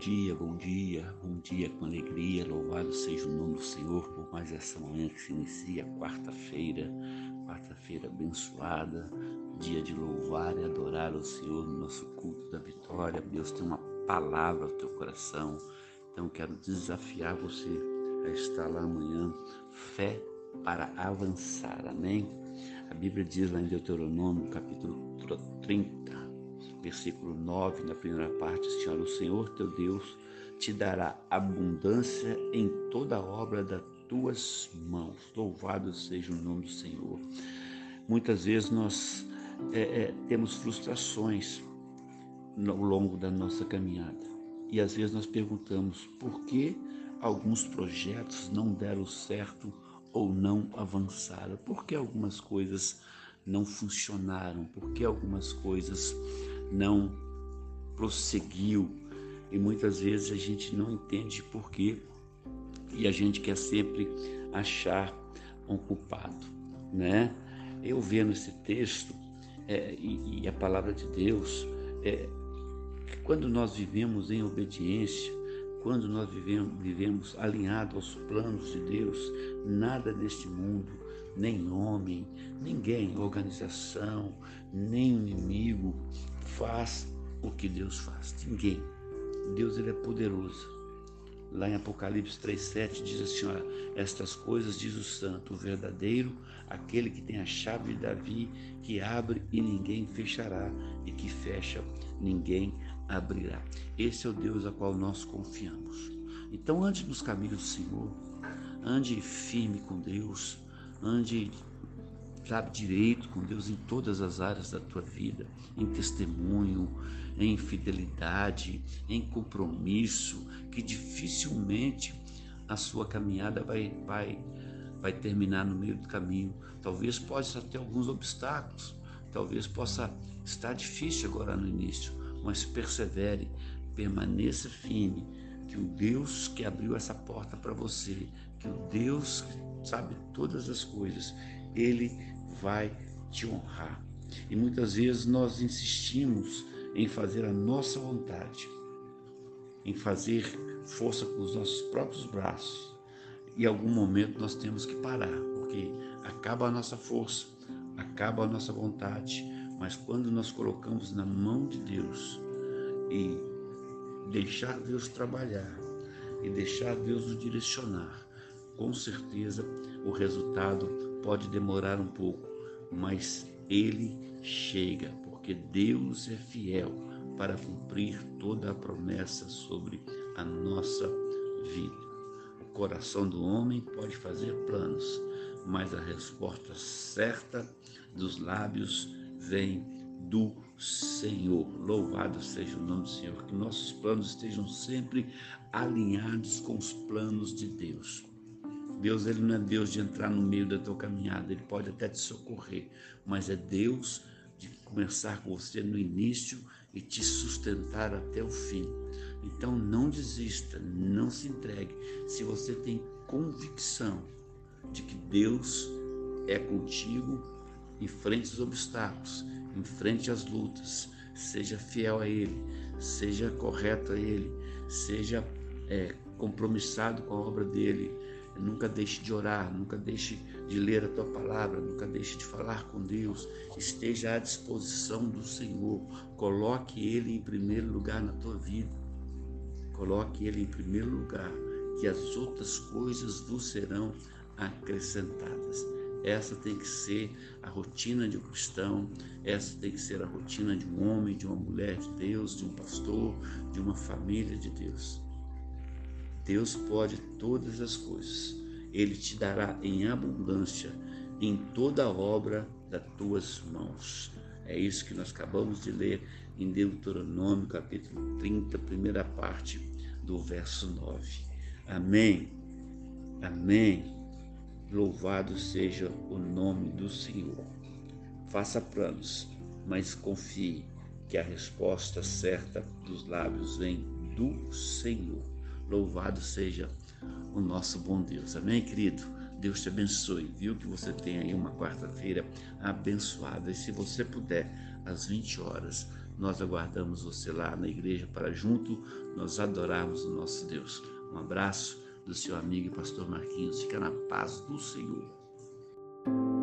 Dia, bom dia, bom dia com alegria, louvado seja o nome do Senhor por mais essa manhã que se inicia, quarta-feira, quarta-feira abençoada, dia de louvar e adorar o Senhor no nosso culto da vitória. Deus tem uma palavra ao teu coração, então quero desafiar você a estar lá amanhã, fé para avançar, amém? A Bíblia diz lá em Deuteronômio, capítulo 30, versículo 9, na primeira parte, Senhor, o Senhor teu Deus te dará abundância em toda obra das tuas mãos. Louvado seja o nome do Senhor. Muitas vezes nós é, é, temos frustrações ao longo da nossa caminhada. E às vezes nós perguntamos por que alguns projetos não deram certo ou não avançaram, por que algumas coisas não funcionaram, por que algumas coisas não prosseguiu. E muitas vezes a gente não entende por quê e a gente quer sempre achar um culpado, né? Eu vendo esse texto é, e, e, a palavra de Deus, é, quando nós vivemos em obediência, quando nós vivemos, vivemos alinhados aos planos de Deus, nada neste mundo, nem homem, ninguém, organização, nem inimigo faz o que Deus faz. Ninguém. Deus ele é poderoso. Lá em Apocalipse 3,7 diz assim: olha, estas coisas diz o santo, o verdadeiro, aquele que tem a chave de Davi, que abre e ninguém fechará, e que fecha, ninguém abrirá. Esse é o Deus a qual nós confiamos. Então ande nos caminhos do Senhor, ande firme com Deus, ande sabe, direito com Deus em todas as áreas da tua vida, em testemunho, em fidelidade, em compromisso, que dificilmente a sua caminhada vai, vai, vai terminar no meio do caminho. Talvez possa ter alguns obstáculos, talvez possa estar difícil agora no início, mas persevere, permaneça firme, que o Deus que abriu essa porta para você, que o Deus que sabe todas as coisas, ele vai te honrar. E muitas vezes nós insistimos em fazer a nossa vontade, em fazer força com os nossos próprios braços. E em algum momento nós temos que parar, porque acaba a nossa força, acaba a nossa vontade. Mas quando nós colocamos na mão de Deus e deixar Deus trabalhar e deixar Deus nos direcionar, com certeza o resultado pode demorar um pouco, mas ele chega, porque Deus é fiel para cumprir toda a promessa sobre a nossa vida. O coração do homem pode fazer planos, mas a resposta certa dos lábios vem do Senhor. Louvado seja o nome do Senhor, que nossos planos estejam sempre alinhados com os planos de Deus. Deus ele não é Deus de entrar no meio da tua caminhada, ele pode até te socorrer, mas é Deus de começar com você no início e te sustentar até o fim. Então não desista, não se entregue. Se você tem convicção de que Deus é contigo, enfrente os obstáculos, enfrente as lutas, seja fiel a Ele, seja correto a Ele, seja é, compromissado com a obra dele Nunca deixe de orar, nunca deixe de ler a tua palavra, nunca deixe de falar com Deus. Esteja à disposição do Senhor. Coloque Ele em primeiro lugar na tua vida. Coloque Ele em primeiro lugar, que as outras coisas vos serão acrescentadas. Essa tem que ser a rotina de um cristão, essa tem que ser a rotina de um homem, de uma mulher de Deus, de um pastor, de uma família de Deus. Deus pode todas as coisas. Ele te dará em abundância em toda a obra das tuas mãos. É isso que nós acabamos de ler em Deuteronômio, capítulo 30, primeira parte do verso 9. Amém. Amém. Louvado seja o nome do Senhor. Faça planos, mas confie que a resposta certa dos lábios vem do Senhor. Louvado seja o nosso bom Deus. Amém, querido? Deus te abençoe. Viu que você tem aí uma quarta-feira abençoada. E se você puder, às 20 horas, nós aguardamos você lá na igreja para junto nós adorarmos o nosso Deus. Um abraço do seu amigo e pastor Marquinhos. Fica na paz do Senhor.